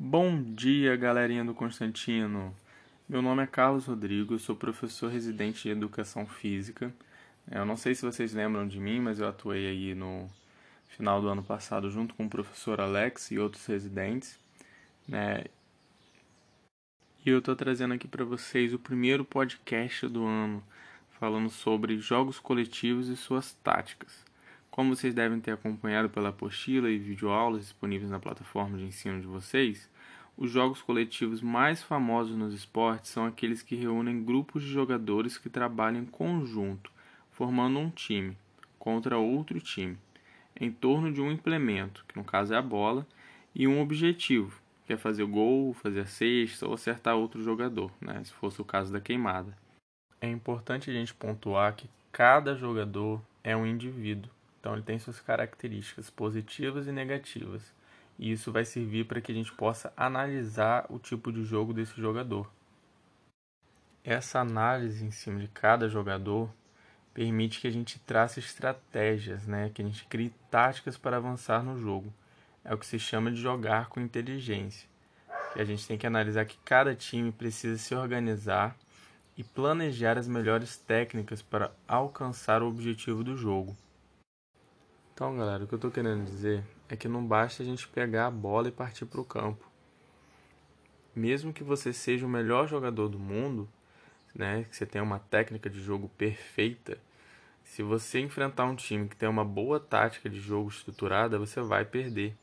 Bom dia, galerinha do Constantino. Meu nome é Carlos Rodrigo, eu sou professor residente de Educação Física. Eu não sei se vocês lembram de mim, mas eu atuei aí no final do ano passado junto com o professor Alex e outros residentes, né? E eu estou trazendo aqui para vocês o primeiro podcast do ano, falando sobre jogos coletivos e suas táticas. Como vocês devem ter acompanhado pela apostila e videoaulas disponíveis na plataforma de ensino de vocês, os jogos coletivos mais famosos nos esportes são aqueles que reúnem grupos de jogadores que trabalham em conjunto, formando um time contra outro time, em torno de um implemento, que no caso é a bola, e um objetivo, que é fazer gol, fazer a cesta ou acertar outro jogador, né, se fosse o caso da queimada. É importante a gente pontuar que cada jogador é um indivíduo então ele tem suas características positivas e negativas. E isso vai servir para que a gente possa analisar o tipo de jogo desse jogador. Essa análise em cima de cada jogador permite que a gente trace estratégias, né? que a gente crie táticas para avançar no jogo. É o que se chama de jogar com inteligência. Que a gente tem que analisar que cada time precisa se organizar e planejar as melhores técnicas para alcançar o objetivo do jogo. Então, galera, o que eu estou querendo dizer é que não basta a gente pegar a bola e partir para o campo. Mesmo que você seja o melhor jogador do mundo, né, que você tenha uma técnica de jogo perfeita, se você enfrentar um time que tem uma boa tática de jogo estruturada, você vai perder.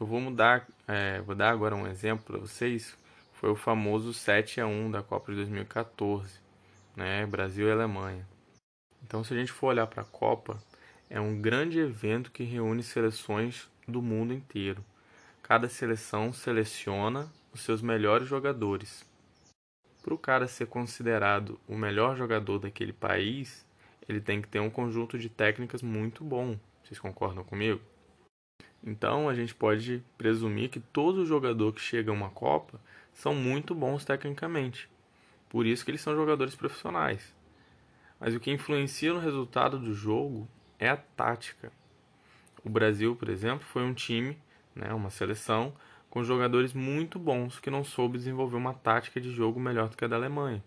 Eu vou mudar, é, vou dar agora um exemplo para vocês. Foi o famoso 7 a 1 da Copa de 2014, né, Brasil e Alemanha. Então, se a gente for olhar para a Copa, é um grande evento que reúne seleções do mundo inteiro. Cada seleção seleciona os seus melhores jogadores. Para o cara ser considerado o melhor jogador daquele país, ele tem que ter um conjunto de técnicas muito bom. Vocês concordam comigo? Então a gente pode presumir que todo jogador que chega a uma Copa são muito bons tecnicamente. Por isso que eles são jogadores profissionais. Mas o que influencia no resultado do jogo é a tática. O Brasil, por exemplo, foi um time, né, uma seleção, com jogadores muito bons que não soube desenvolver uma tática de jogo melhor do que a da Alemanha.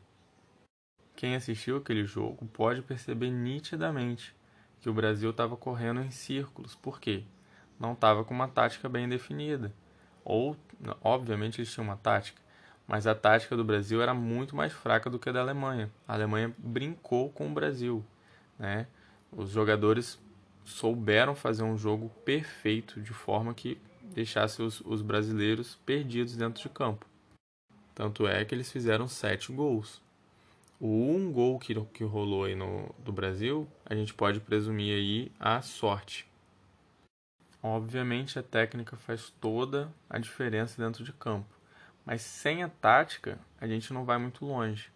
Quem assistiu aquele jogo pode perceber nitidamente que o Brasil estava correndo em círculos. Por quê? Não estava com uma tática bem definida. Ou, obviamente, eles tinham uma tática, mas a tática do Brasil era muito mais fraca do que a da Alemanha. A Alemanha brincou com o Brasil, né? Os jogadores souberam fazer um jogo perfeito de forma que deixasse os, os brasileiros perdidos dentro de campo. Tanto é que eles fizeram sete gols. O um gol que, que rolou aí no, do Brasil, a gente pode presumir aí a sorte. Obviamente a técnica faz toda a diferença dentro de campo, mas sem a tática a gente não vai muito longe.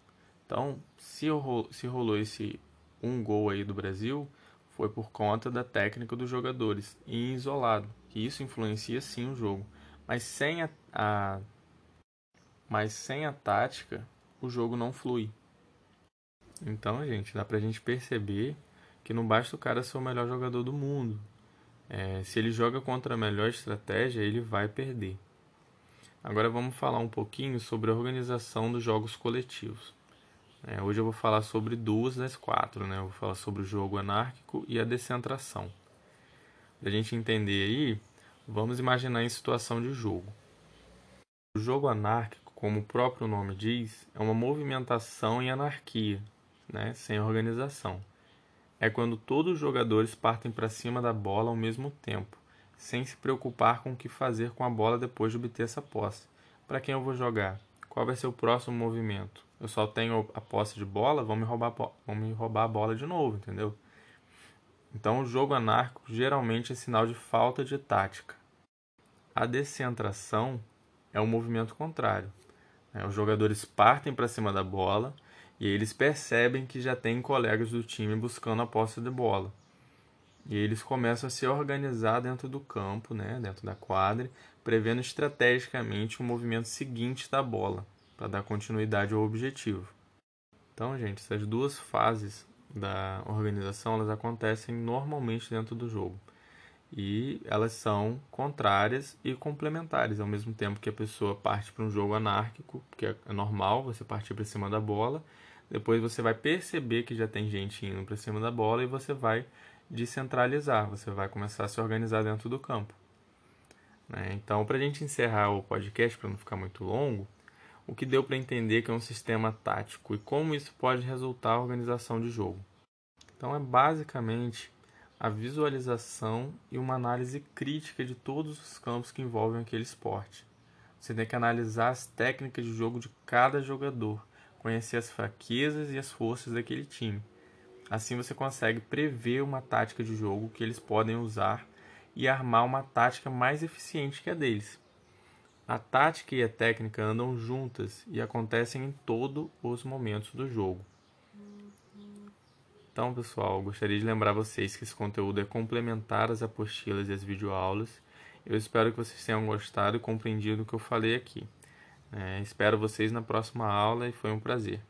Então, se, se rolou esse um gol aí do Brasil foi por conta da técnica dos jogadores e isolado, que isso influencia sim o jogo, mas sem a, a mas sem a tática o jogo não flui. Então, gente, dá pra gente perceber que não basta o cara ser o melhor jogador do mundo. É, se ele joga contra a melhor estratégia, ele vai perder. Agora vamos falar um pouquinho sobre a organização dos jogos coletivos. É, hoje eu vou falar sobre duas das quatro, né? Eu vou falar sobre o jogo anárquico e a descentração. Para a gente entender aí, vamos imaginar em situação de jogo. O jogo anárquico, como o próprio nome diz, é uma movimentação em anarquia, né? sem organização. É quando todos os jogadores partem para cima da bola ao mesmo tempo, sem se preocupar com o que fazer com a bola depois de obter essa posse. Para quem eu vou jogar? Qual vai ser o próximo movimento? Eu só tenho a posse de bola, vão me roubar, vão me roubar a bola de novo, entendeu? Então, o jogo anárquico geralmente é sinal de falta de tática. A descentração é o movimento contrário. Né? Os jogadores partem para cima da bola e eles percebem que já tem colegas do time buscando a posse de bola. E eles começam a se organizar dentro do campo, né, dentro da quadra, prevendo estrategicamente o movimento seguinte da bola, para dar continuidade ao objetivo. Então, gente, essas duas fases da organização elas acontecem normalmente dentro do jogo. E elas são contrárias e complementares, ao mesmo tempo que a pessoa parte para um jogo anárquico, que é normal você partir para cima da bola, depois você vai perceber que já tem gente indo para cima da bola e você vai descentralizar, você vai começar a se organizar dentro do campo. Né? Então, para a gente encerrar o podcast, para não ficar muito longo, o que deu para entender que é um sistema tático e como isso pode resultar na organização de jogo. Então, é basicamente a visualização e uma análise crítica de todos os campos que envolvem aquele esporte. Você tem que analisar as técnicas de jogo de cada jogador, conhecer as fraquezas e as forças daquele time. Assim você consegue prever uma tática de jogo que eles podem usar e armar uma tática mais eficiente que a deles. A tática e a técnica andam juntas e acontecem em todos os momentos do jogo. Então, pessoal, gostaria de lembrar vocês que esse conteúdo é complementar às apostilas e às videoaulas. Eu espero que vocês tenham gostado e compreendido o que eu falei aqui. É, espero vocês na próxima aula e foi um prazer.